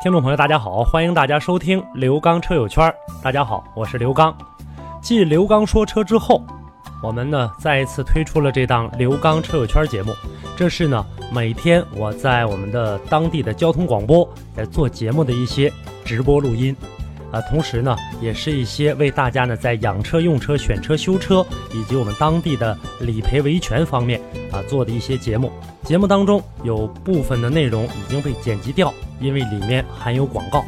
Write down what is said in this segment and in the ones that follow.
听众朋友，大家好，欢迎大家收听刘刚车友圈。大家好，我是刘刚。继刘刚说车之后，我们呢再一次推出了这档刘刚车友圈节目。这是呢每天我在我们的当地的交通广播在做节目的一些直播录音，啊，同时呢也是一些为大家呢在养车、用车、选车、修车以及我们当地的理赔维权方面啊做的一些节目。节目当中有部分的内容已经被剪辑掉，因为里面含有广告。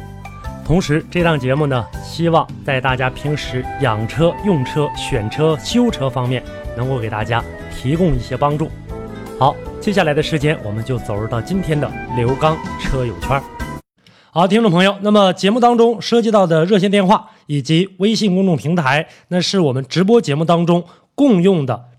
同时，这档节目呢，希望在大家平时养车、用车、选车、修车方面，能够给大家提供一些帮助。好，接下来的时间，我们就走入到今天的刘刚车友圈。好，听众朋友，那么节目当中涉及到的热线电话以及微信公众平台，那是我们直播节目当中共用的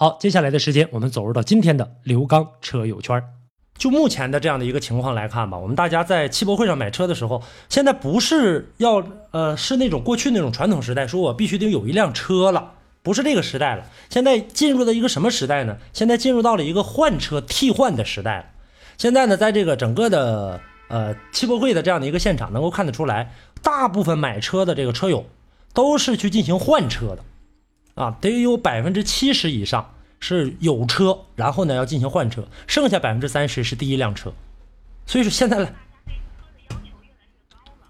好，接下来的时间，我们走入到今天的刘刚车友圈。就目前的这样的一个情况来看吧，我们大家在汽博会上买车的时候，现在不是要呃是那种过去那种传统时代，说我必须得有一辆车了，不是这个时代了。现在进入了一个什么时代呢？现在进入到了一个换车替换的时代了。现在呢，在这个整个的呃汽博会的这样的一个现场，能够看得出来，大部分买车的这个车友都是去进行换车的，啊，得有百分之七十以上。是有车，然后呢要进行换车，剩下百分之三十是第一辆车，所以说现在呢，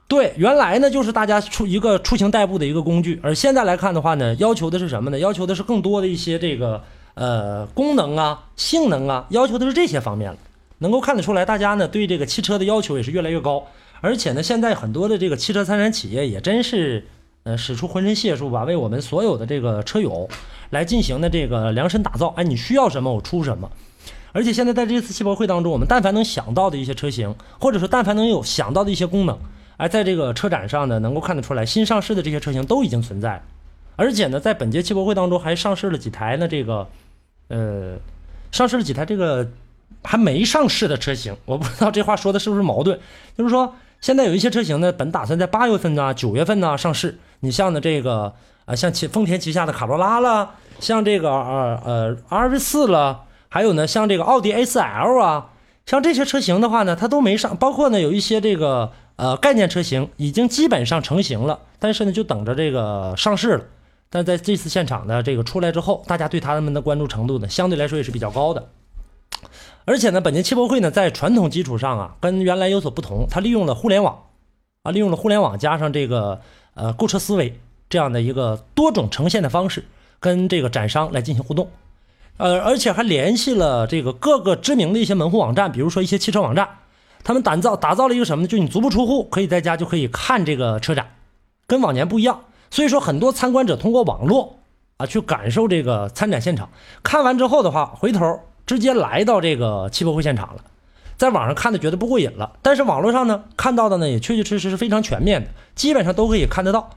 对，原来呢就是大家出一个出行代步的一个工具，而现在来看的话呢，要求的是什么呢？要求的是更多的一些这个呃功能啊、性能啊，要求的是这些方面了。能够看得出来，大家呢对这个汽车的要求也是越来越高，而且呢，现在很多的这个汽车生产企业也真是呃使出浑身解数吧，为我们所有的这个车友来进行的这个量身打造。哎，你需要什么我出什么。而且现在在这次汽博会当中，我们但凡能想到的一些车型，或者说但凡能有想到的一些功能，哎，在这个车展上呢，能够看得出来，新上市的这些车型都已经存在。而且呢，在本届汽博会当中还上市了几台呢，这个呃，上市了几台这个还没上市的车型。我不知道这话说的是不是矛盾，就是说现在有一些车型呢，本打算在八月份呢、九月份呢上市。你像呢这个啊，像其丰田旗下的卡罗拉了，像这个呃呃 R V 四了。还有呢，像这个奥迪 A4L 啊，像这些车型的话呢，它都没上。包括呢，有一些这个呃概念车型已经基本上成型了，但是呢，就等着这个上市了。但在这次现场的这个出来之后，大家对他们的关注程度呢，相对来说也是比较高的。而且呢，本届汽博会呢，在传统基础上啊，跟原来有所不同，它利用了互联网啊，利用了互联网加上这个呃购车思维这样的一个多种呈现的方式，跟这个展商来进行互动。呃，而且还联系了这个各个知名的一些门户网站，比如说一些汽车网站，他们打造打造了一个什么呢？就你足不出户，可以在家就可以看这个车展，跟往年不一样。所以说，很多参观者通过网络啊去感受这个参展现场，看完之后的话，回头直接来到这个汽博会现场了，在网上看的觉得不过瘾了。但是网络上呢看到的呢也确确实实是非常全面的，基本上都可以看得到。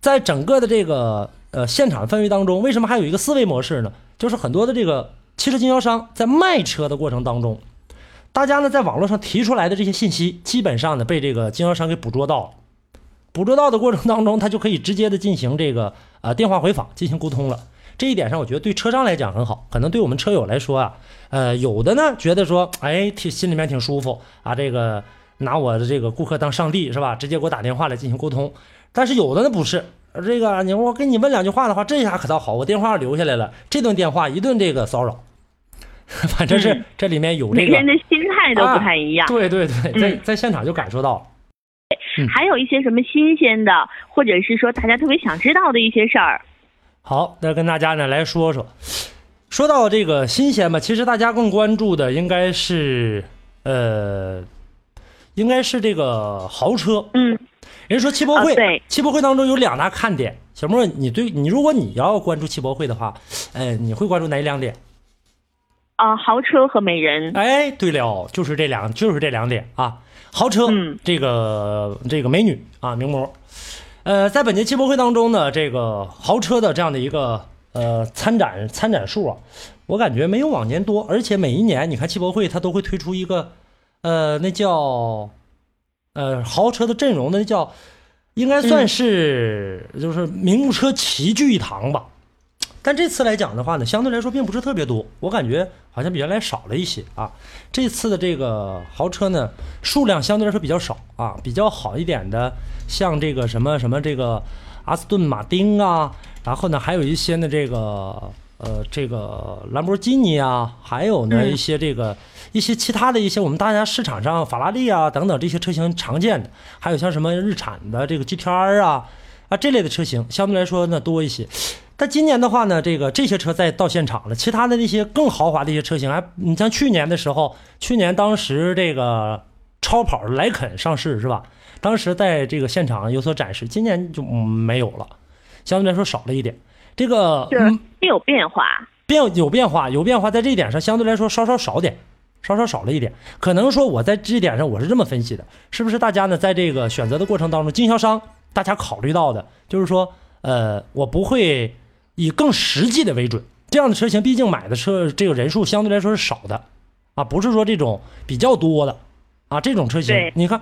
在整个的这个呃现场氛围当中，为什么还有一个思维模式呢？就是很多的这个汽车经销商在卖车的过程当中，大家呢在网络上提出来的这些信息，基本上呢被这个经销商给捕捉到了。捕捉到的过程当中，他就可以直接的进行这个呃电话回访进行沟通了。这一点上，我觉得对车商来讲很好，可能对我们车友来说啊，呃，有的呢觉得说，哎，挺心里面挺舒服啊，这个拿我的这个顾客当上帝是吧？直接给我打电话来进行沟通。但是有的呢不是。这个你我跟你问两句话的话，这下可倒好，我电话留下来了。这顿电话一顿这个骚扰，反正是嗯这里面有这个每个人的心态都不太一样。对对对，在嗯在现场就感受到了。嗯还有一些什么新鲜的，或者是说大家特别想知道的一些事儿。好，那跟大家呢来说说，说到这个新鲜吧，其实大家更关注的应该是呃，应该是这个豪车。嗯，人说汽博会，汽博会当中有两大看点。小莫，你对你如果你要关注汽博会的话，呃，你会关注哪两点？啊、豪车和美人。哎，对了，就是这两，就是这两点啊。豪车，嗯这个这个美女啊，名模。呃，在本届汽博会当中呢，这个豪车的这样的一个呃参展参展数啊，我感觉没有往年多，而且每一年你看汽博会它都会推出一个呃那叫呃豪车的阵容那叫应该算是、就是名车齐聚一堂吧。但这次来讲的话呢，相对来说并不是特别多，我感觉好像比原来少了一些啊。这次的这个豪车呢，数量相对来说比较少啊，比较好一点的，像这个什么什么这个阿斯顿马丁啊，然后呢还有一些呢这个呃这个兰博基尼啊，还有呢嗯一些这个、一些其他的一些我们大家市场上法拉利啊等等这些车型常见的，还有像什么日产的这个 GTR 啊啊这类的车型，相对来说呢多一些。但今年的话呢，这个这些车再到现场了，其他的那些更豪华的一些车型，还你像去年的时候，去年当时这个超跑莱肯上市是吧？当时在这个现场有所展示，今年就、嗯没有了，相对来说少了一点。这个有变化。变有变化，有变化，在这一点上相对来说稍稍少点，稍稍少了一点。可能说我在这一点上我是这么分析的，是不是大家呢在这个选择的过程当中，经销商大家考虑到的就是说，呃，我不会以更实际的为准，这样的车型毕竟买的车这个人数相对来说是少的，啊，不是说这种比较多的，啊，这种车型，你看。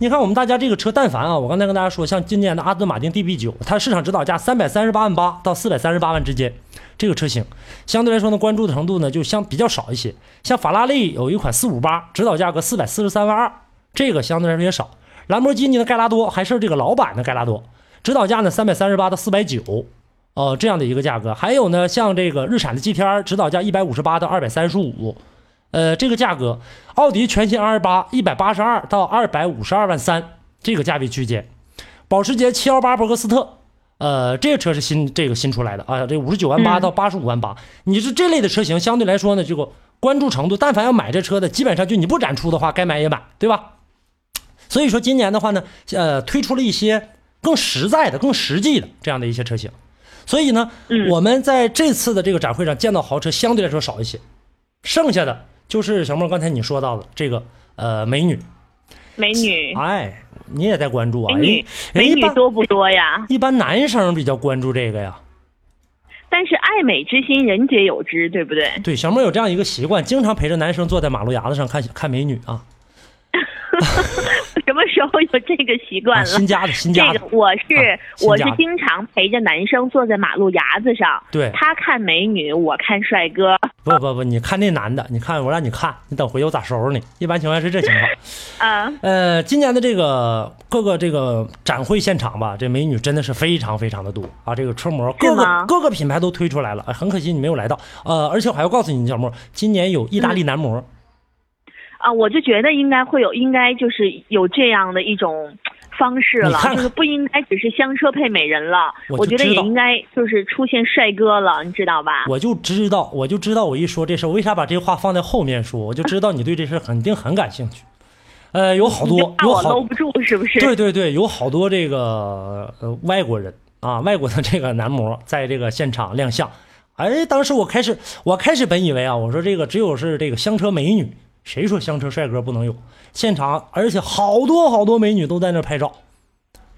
你看我们大家这个车，但凡啊，我刚才跟大家说，像今年的阿斯顿马丁 DB 九，它市场指导价三百三十八万八到四百三十八万之间，这个车型相对来说呢，关注的程度呢就相比较少一些。像法拉利有一款四五八，指导价格四百四十三万二，这个相对来说也少。兰博基尼的盖拉多还是这个老版的盖拉多，指导价呢三百三十八到四百九，呃这样的一个价格。还有呢，像这个日产的 GTR，指导价一百五十八到二百三十五。呃，这个价格，奥迪全新 R 八一百八十二到二百五十二万三这个价位区间，保时捷七幺八博格斯特，呃，这个车是新这个新出来的啊，这五十九万八嗯到八十五万八，你是这类的车型，相对来说呢，这个关注程度，但凡要买这车的，基本上就你不展出的话，该买也买，对吧？所以说今年的话呢，呃，推出了一些更实在的、更实际的这样的一些车型，所以呢，嗯我们在这次的这个展会上见到豪车相对来说少一些，剩下的就是小莫刚才你说到的这个呃美女，美女，哎，你也在关注啊？美女，美女多不多呀？一般男生比较关注这个呀。但是爱美之心，人皆有之，对不对？对，小莫有这样一个习惯，经常陪着男生坐在马路牙子上看看美女啊。什么时候有这个习惯啊了？新加的 新加的这个我是、啊我是经常陪着男生坐在马路牙子上，对他看美女，我看帅哥。不不不，你看那男的，你看我让你看，你等回我咋收拾你？一般情况下是这情况。啊，呃，今年的这个各个这个展会现场吧，这美女真的是非常非常的多啊！这个车模各个各个品牌都推出来了，哎很可惜你没有来到。呃，而且我还要告诉你，小莫，今年有意大利男模，啊，我就觉得应该会有，应该就是有这样的一种方式了，看看就是不应该只是香车配美人了，我觉得也应该就是出现帅哥了，你知道吧？我就知道，我就知道，我一说这事儿，为啥把这话放在后面说？我就知道你对这事儿肯定很感兴趣。呃，有好多，有好我搂不住是不是？对对对，有好多这个呃外国人啊，外国的这个男模在这个现场亮相。哎，当时我开始，我开始本以为啊，我说这个只有是这个香车美女，谁说香车帅哥不能有？现场，而且好多好多美女都在那拍照，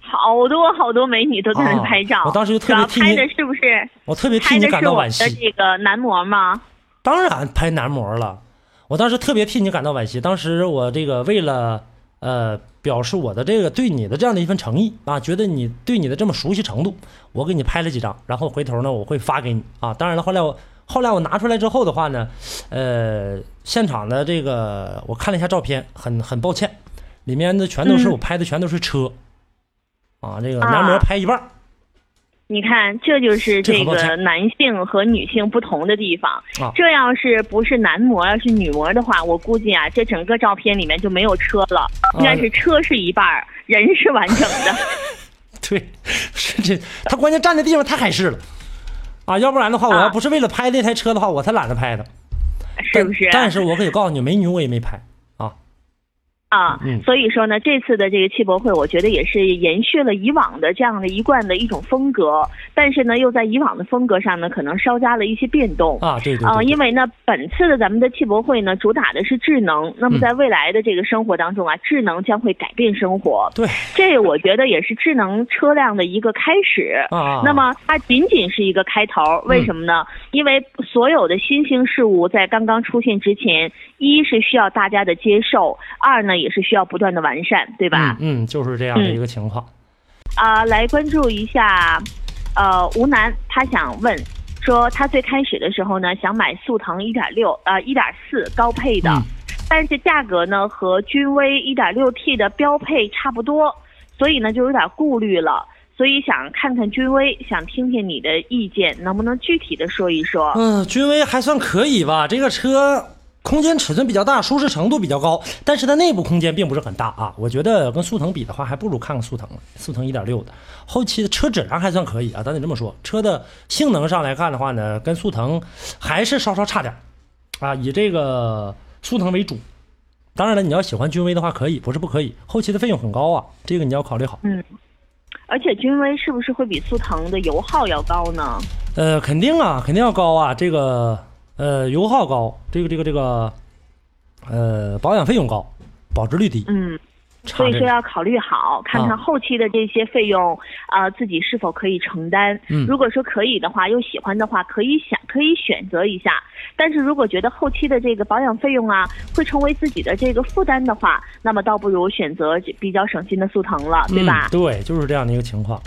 好多好多美女都在那啊拍照，我当时就特别替你拍的是不是？我特别替你感到惋惜。这个男模吗？当然拍男模了，我当时特别替你感到惋惜。当时我这个为了呃表示我的这个对你的这样的一份诚意啊，觉得你对你的这么熟悉程度，我给你拍了几张，然后回头呢我会发给你啊。当然了，后来我后来我拿出来之后的话呢，呃，现场的这个我看了一下照片，很很抱歉，里面的全都是嗯。我拍的全都是车，啊，这个男模啊拍一半儿。你看，这就是这个男性和女性不同的地方。啊。这要是不是男模，要是女模的话，我估计啊，这整个照片里面就没有车了，应该是车是一半儿，人是完整的。对，是这他关键站的地方太海市了。啊！要不然的话，我啊要不是为了拍那台车的话，我才懒得拍它。是不是？但但是我可以告诉你，美女我也没拍啊。所以说呢，这次的这个汽博会，我觉得也是延续了以往的这样的一贯的一种风格，但是呢，又在以往的风格上呢，可能稍加了一些变动。啊，对对啊、因为呢，本次的咱们的汽博会呢，主打的是智能。那么嗯在未来的这个生活当中啊，智能将会改变生活。对这我觉得也是智能车辆的一个开始。啊那么它仅仅是一个开头，为什么呢？因为所有的新兴事物在刚刚出现之前，一是需要大家的接受，二呢也是需要不断的完善，对吧？嗯嗯，就是这样的一个情况。啊、来关注一下，呃，吴楠他想问说，他最开始的时候呢，想买速腾1.6呃1.4高配的，嗯但是价格呢和君威一点六 T 的标配差不多，所以呢就有点顾虑了。所以想看看君威，想听听你的意见，能不能具体的说一说？嗯，君威还算可以吧，这个车空间尺寸比较大，舒适程度比较高，但是它内部空间并不是很大啊。我觉得跟速腾比的话，还不如看看速腾了，速腾一点六的，后期的车质量还算可以啊。咱得这么说，车的性能上来看的话呢，跟速腾还是稍稍差点儿啊，以这个速腾为主。当然了，你要喜欢君威的话，可以，不是不可以。后期的费用很高啊，这个你要考虑好。嗯，而且君威是不是会比速腾的油耗要高呢？呃，肯定啊，肯定要高啊。这个呃，油耗高，这个这个这个，呃，保养费用高，保值率低，嗯。所以。说要考虑好，看看啊后期的这些费用，啊、自己是否可以承担。嗯如果说可以的话，又喜欢的话，可以想可以选择一下。但是如果觉得后期的这个保养费用啊，会成为自己的这个负担的话，那么倒不如选择比较省心的速腾了，对吧？嗯？对，就是这样的一个情况。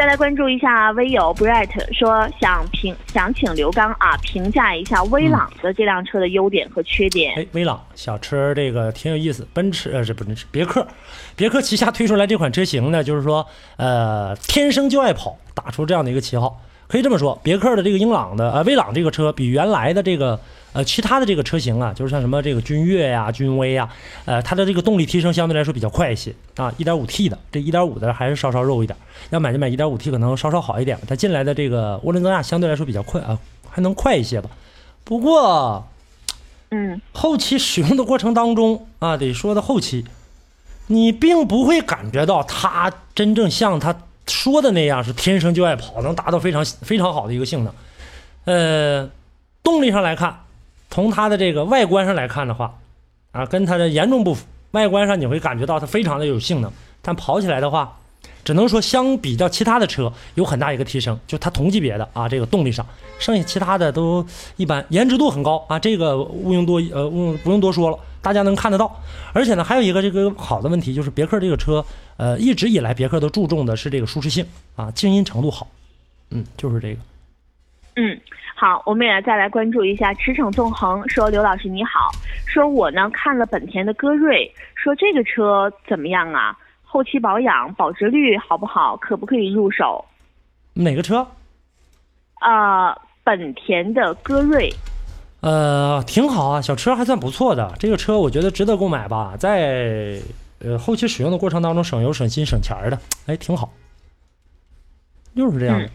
再来关注一下微友 Bright 说想评想请刘刚啊评价一下威朗的这辆车的优点和缺点。哎，威朗小车这个挺有意思，奔驰呃这不是别克，别克旗下推出来这款车型呢，就是说呃天生就爱跑，打出这样的一个旗号。可以这么说，别克的这个英朗的呃威朗这个车比原来的这个呃其他的这个车型啊，就是像什么这个君越呀、君威呀，呃它的这个动力提升相对来说比较快一些啊。1.5T 的这1.5的还是稍稍肉一点，要买就买 1.5T 可能稍稍好一点，它进来的这个涡轮增压相对来说比较快啊，还能快一些吧。不过嗯后期使用的过程当中啊，得说到后期，你并不会感觉到它真正像它说的那样是天生就爱跑，能达到非常非常好的一个性能。呃，动力上来看，从它的这个外观上来看的话，啊，跟它的严重不符。外观上你会感觉到它非常的有性能，但跑起来的话，只能说相比较其他的车有很大一个提升，就它同级别的啊，这个动力上，剩下其他的都一般，颜值度很高啊，这个毋庸多呃毋不用多说了，大家能看得到。而且呢，还有一个这个好的问题就是别克这个车，呃，一直以来别克都注重的是这个舒适性啊，静音程度好，嗯，就是这个。嗯，好，我们也再来关注一下驰骋纵横说刘老师你好，说我呢看了本田的歌瑞，说这个车怎么样啊？后期保养保值率好不好？可不可以入手？哪个车？呃、本田的歌瑞，呃，挺好啊，小车还算不错的。这个车我觉得值得购买吧，在呃后期使用的过程当中省油、省心、省钱儿的，哎，挺好。就是这样的。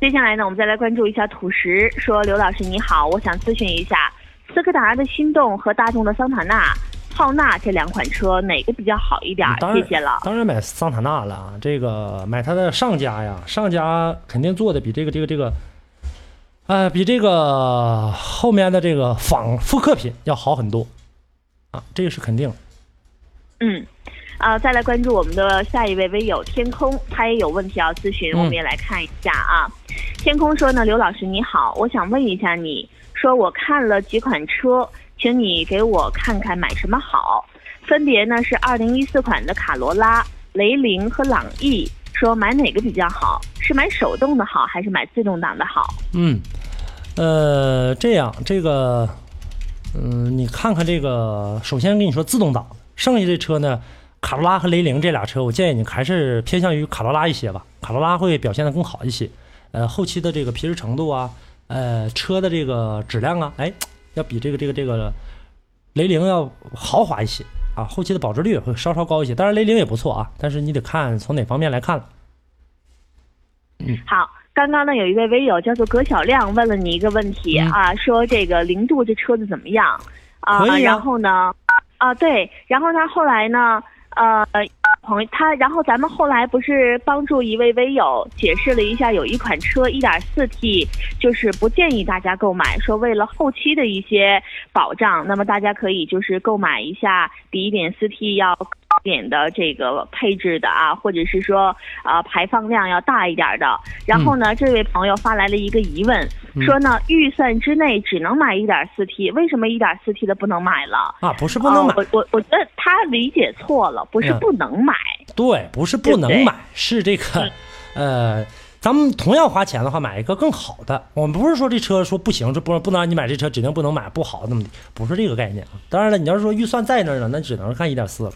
接下来呢，我们再来关注一下土石，说刘老师你好，我想咨询一下，斯柯达的心动和大众的桑塔纳、浩纳这两款车哪个比较好一点谢谢了。当然买桑塔纳了啊，这个买它的上家呀，上家肯定做的比这个这个这个，呃，比这个后面的这个仿复刻品要好很多啊，这个是肯定。嗯，啊、再来关注我们的下一位微友天空，他也有问题要咨询，嗯我们也来看一下啊。天空说呢，刘老师你好，我想问一下你，说我看了几款车，请你给我看看买什么好，分别呢是二零一四款的卡罗拉、雷凌和朗逸，说买哪个比较好？是买手动的好，还是买自动挡的好？嗯，呃，这样这个，嗯、你看看这个，首先跟你说自动挡，剩下这车呢，卡罗拉和雷凌这俩车，我建议你还是偏向于卡罗拉一些吧，卡罗拉会表现的更好一些。呃，后期的这个皮实程度啊，呃，车的这个质量啊，哎，要比这个这个这个雷凌要豪华一些啊，后期的保值率也会稍稍高一些。当然，雷凌也不错啊，但是你得看从哪方面来看了。好，刚刚呢有一位微友叫做葛小亮问了你一个问题、嗯啊，说这个零度这车子怎么样啊？可以啊然后呢，啊对，然后他后来呢，呃。朋友，他然后咱们后来不是帮助一位微友解释了一下，有一款车 1.4T，就是不建议大家购买，说为了后期的一些保障，那么大家可以就是购买一下比 1.4T 要点的这个配置的啊，或者是说呃排放量要大一点的。然后呢，这位朋友发来了一个疑问，说呢预算之内只能买一点四 T，为什么一点四 T 的不能买了？啊，不是不能买，哦、我我我觉得他理解错了，不是嗯不能买。对，不是不能买，是这个，呃，咱们同样花钱的话，买一个更好的。我们不是说这车说不行，这不不能让你买这车，指定不能买不好那么的，不是这个概念啊。当然了，你要是说预算在那儿呢，那只能看一点四了。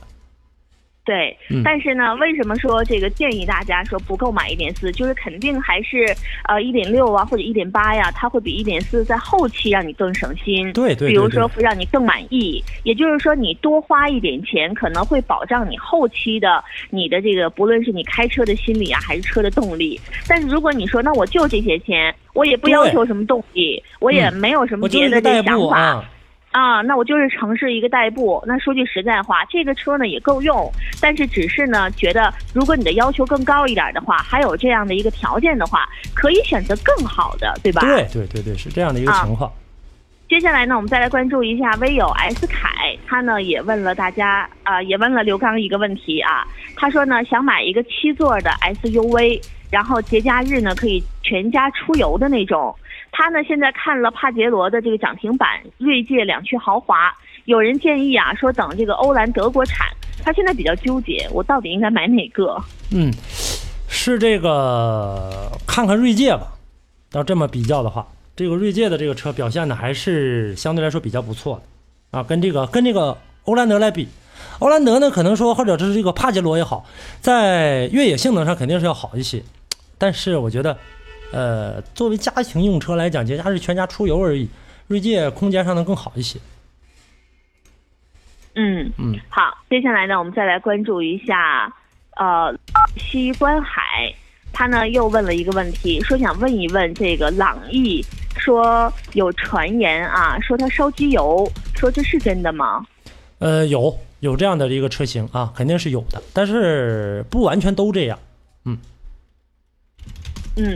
对，嗯但是呢，为什么说这个建议大家说不购买一点四？就是肯定还是呃一点六啊或者一点八呀，它会比一点四在后期让你更省心。对对对比如说会让你更满意，也就是说你多花一点钱，可能会保障你后期的你的这个不论是你开车的心理啊，还是车的动力。但是如果你说那我就这些钱，我也不要求什么动力，我也嗯没有什么别的这想法。步啊，啊，那我就是城市一个代步。那说句实在话，这个车呢也够用，但是只是呢觉得，如果你的要求更高一点的话，还有这样的一个条件的话，可以选择更好的，对吧？对对对对，是这样的一个啊情况。接下来呢，我们再来关注一下微友 S 凯，他呢也问了大家啊、也问了刘刚一个问题啊。他说呢，想买一个七座的 SUV，然后节假日呢可以全家出游的那种。他呢现在看了帕杰罗的这个涨停板，锐界两驱豪华。有人建议啊，说等这个欧蓝德国产。他现在比较纠结，我到底应该买哪个？嗯，是这个看看锐界吧。要这么比较的话，这个锐界的这个车表现的还是相对来说比较不错的啊，跟这个跟这个欧蓝德来比，欧蓝德呢可能说或者是这个帕杰罗也好，在越野性能上肯定是要好一些，但是我觉得，呃，作为家庭用车来讲，节假日全家出游而已，锐界空间上能更好一些。嗯嗯，好，接下来呢，我们再来关注一下，呃，西观海，他呢又问了一个问题，说想问一问这个朗逸，说有传言啊，说它烧机油，说这是真的吗？呃，有有这样的一个车型啊，肯定是有的，但是不完全都这样。嗯，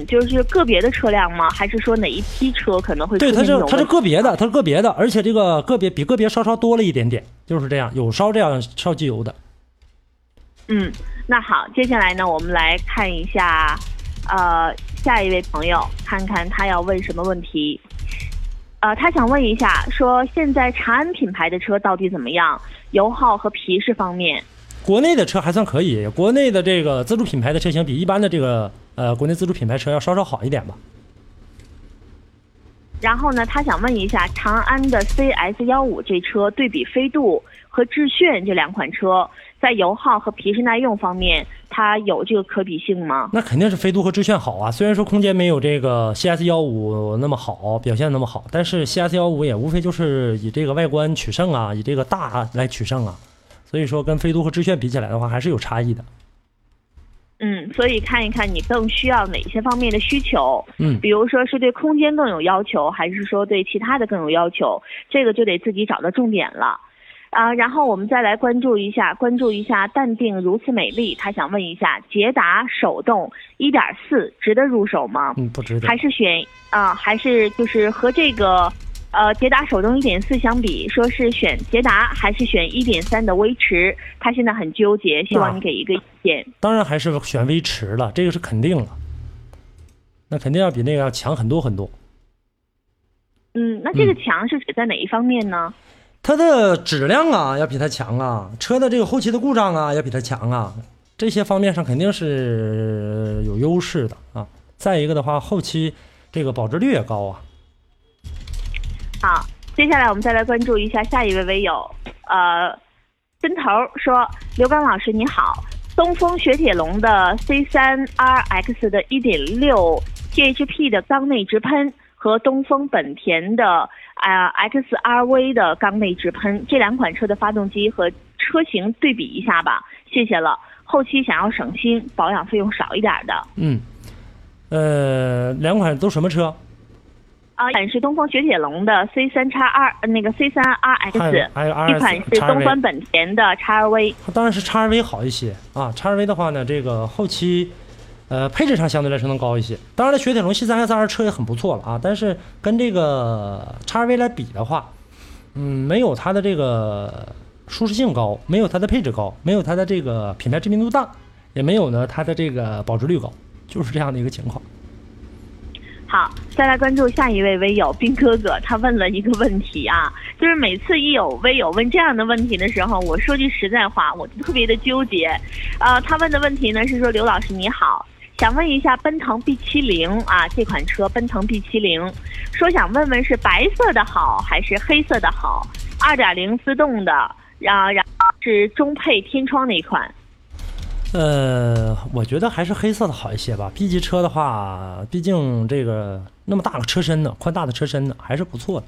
就是个别的车辆吗？还是说哪一批车可能会对，出它是它是个别的，它是个别的，而且这个个别比个别稍稍多了一点点，就是这样，有烧这样烧机油的。嗯，那好，接下来呢，我们来看一下，呃，下一位朋友，看看他要问什么问题。呃，他想问一下，说现在长安品牌的车到底怎么样？油耗和皮实方面。国内的车还算可以，国内的这个自主品牌的车型比一般的这个呃国内自主品牌车要稍稍好一点吧。然后呢，他想问一下，长安的 CS 幺五这车对比飞度和致炫这两款车，在油耗和皮实耐用方面，它有这个可比性吗？那肯定是飞度和致炫好啊，虽然说空间没有这个 CS 幺五那么好，表现那么好，但是 CS 幺五也无非就是以这个外观取胜啊，以这个大来取胜啊，所以说跟飞度和致炫比起来的话，还是有差异的。嗯，所以看一看你更需要哪些方面的需求。嗯比如说是对空间更有要求，还是说对其他的更有要求？这个就得自己找到重点了。啊，然后我们再来关注一下，关注一下淡定如此美丽。他想问一下，捷达手动一点四值得入手吗？嗯，不值得。还是选啊、还是就是和这个呃捷达手动一点四相比，说是选捷达还是选一点三的威驰？他现在很纠结，希望你给一个意见。当然还是选威驰了，这个是肯定了，那肯定要比那个要强很多很多。嗯，那这个强是指在哪一方面呢？它的质量啊要比它强啊，车的这个后期的故障啊要比它强啊，这些方面上肯定是有优势的啊。再一个的话，后期这个保值率也高啊。好，接下来我们再来关注一下下一位微友，呃，分头说：“刘刚老师你好，东风雪铁龙的 C 3 RX 的1.6 THP 的缸内直喷和东风本田的啊、XRV 的缸内直喷这两款车的发动机和车型对比一下吧，谢谢了。后期想要省心，保养费用少一点的。嗯，呃，两款都什么车？啊，一款是东风雪铁龙的 C 三叉二，呃那个 C 三 RX，还有 RS 一款是东风本田的 XRV。当然是 XRV 好一些啊，XRV 的话呢，这个后期，呃，配置上相对来说能高一些。当然了，雪铁龙 C 三 S 二车也很不错了啊，但是跟这个 XRV 来比的话，嗯，没有它的这个舒适性高，没有它的配置高，没有它的这个品牌知名度大，也没有呢它的这个保值率高，就是这样的一个情况。好，再来关注下一位微友兵哥哥，他问了一个问题啊，就是每次一有微友问这样的问题的时候，我说句实在话，我就特别的纠结。呃，他问的问题呢是说，刘老师你好，想问一下奔腾 B 7 0啊这款车，奔腾 B 7 0说想问问是白色的好还是黑色的好？二点零自动的，然后然后是中配天窗那款。呃，我觉得还是黑色的好一些吧。B 级车的话，毕竟这个那么大个车身呢，宽大的车身呢，还是不错的。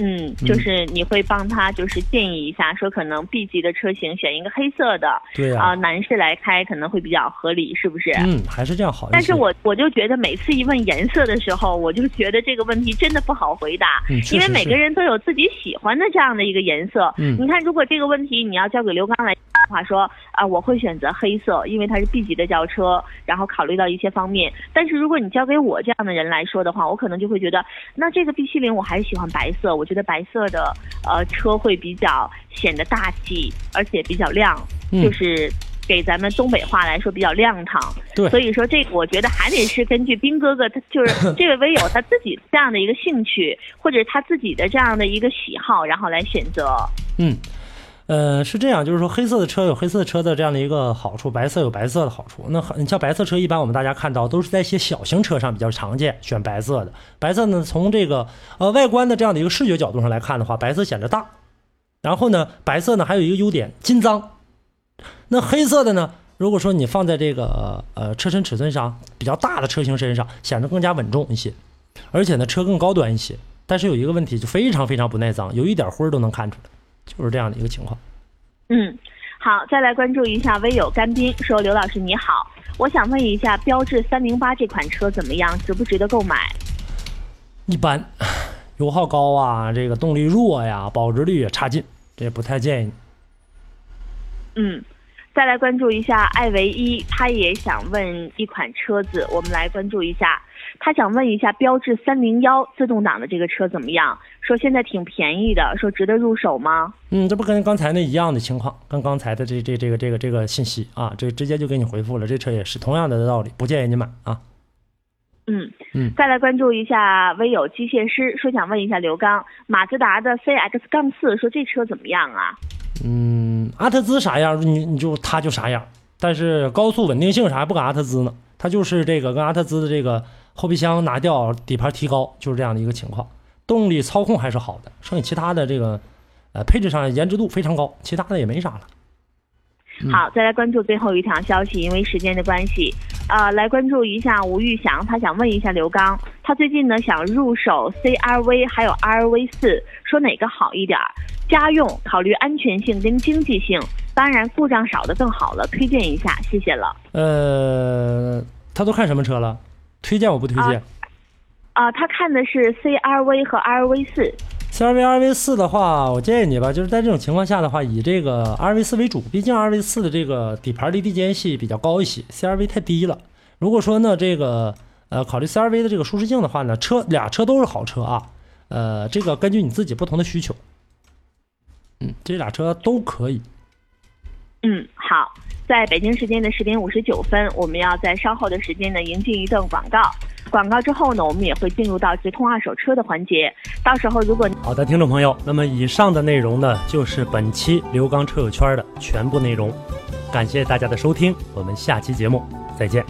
嗯，就是你会帮他就是建议一下，说可能 B 级的车型选一个黑色的，对啊啊、男士来开可能会比较合理，是不是？嗯，还是这样好一些。但是我我就觉得每次一问颜色的时候，我就觉得这个问题真的不好回答，嗯因为每个人都有自己喜欢的这样的一个颜色。嗯你看，如果这个问题你要交给刘刚来的话，说啊、我会选择黑色，因为它是 B 级的轿车，然后考虑到一些方面。但是如果你交给我这样的人来说的话，我可能就会觉得，那这个 B 七零我还是喜欢白色，我觉得白色的呃车会比较显得大气，而且比较亮，嗯就是。给咱们东北话来说比较亮堂，对所以说这个我觉得还得是根据兵哥哥他就是 这位微友他自己这样的一个兴趣，或者他自己的这样的一个喜好，然后来选择。嗯，呃，是这样，就是说黑色的车有黑色的车的这样的一个好处，白色有白色的好处。那很你像白色车，一般我们大家看到都是在一些小型车上比较常见，选白色的。白色呢，从这个呃外观的这样的一个视觉角度上来看的话，白色显得大。然后呢，白色呢还有一个优点，金脏。那黑色的呢，如果说你放在这个呃车身尺寸上比较大的车型身上，显得更加稳重一些，而且呢车更高端一些。但是有一个问题，就非常非常不耐脏，有一点灰都能看出来。就是这样的一个情况。嗯，好，再来关注一下微友干冰说刘老师你好，我想问一下标致三零八这款车怎么样，值不值得购买？一般，油耗高啊，这个动力弱呀，保值率也差劲，这也不太建议你。嗯，再来关注一下艾维一，他也想问一款车子，我们来关注一下。他想问一下标致三零幺自动挡的这个车怎么样？说现在挺便宜的，说值得入手吗？嗯，这不跟刚才那一样的情况，跟刚才的这这这个这个这个信息啊，这直接就给你回复了，这车也是同样的道理，不建议你买啊。嗯嗯再来关注一下微友机械师，说想问一下刘刚，马自达的 CX 杠四，说这车怎么样啊？嗯，阿特兹啥样，你你就它就啥样，但是高速稳定性啥还不赶阿特兹呢，它就是这个跟阿特兹的这个后备箱拿掉，底盘提高，就是这样的一个情况。动力操控还是好的，剩下其他的这个呃配置上颜值度非常高，其他的也没啥了。嗯好，再来关注最后一条消息，因为时间的关系，呃，来关注一下吴玉祥，他想问一下刘刚，他最近呢想入手 CRV 还有 RV 四，说哪个好一点儿？家用考虑安全性跟经济性，当然故障少的更好了，推荐一下，谢谢了。呃，他都看什么车了？推荐我不推荐。啊、他看的是 CRV 和 RV 四，CRV、RV 四的话，我建议你吧，就是在这种情况下的话，以这个 RV 四为主，毕竟 RV 四的这个底盘离地间隙比较高一些，CRV 太低了。如果说呢，这个呃考虑 CRV 的这个舒适性的话呢，车俩车都是好车啊，呃，这个根据你自己不同的需求，嗯，这俩车都可以。嗯，好，在北京时间的十点五十九分，我们要在稍后的时间呢迎接一段广告。广告之后呢，我们也会进入到直通二手车的环节。到时候如果好的，听众朋友，那么以上的内容呢，就是本期刘刚车友圈的全部内容。感谢大家的收听，我们下期节目再见。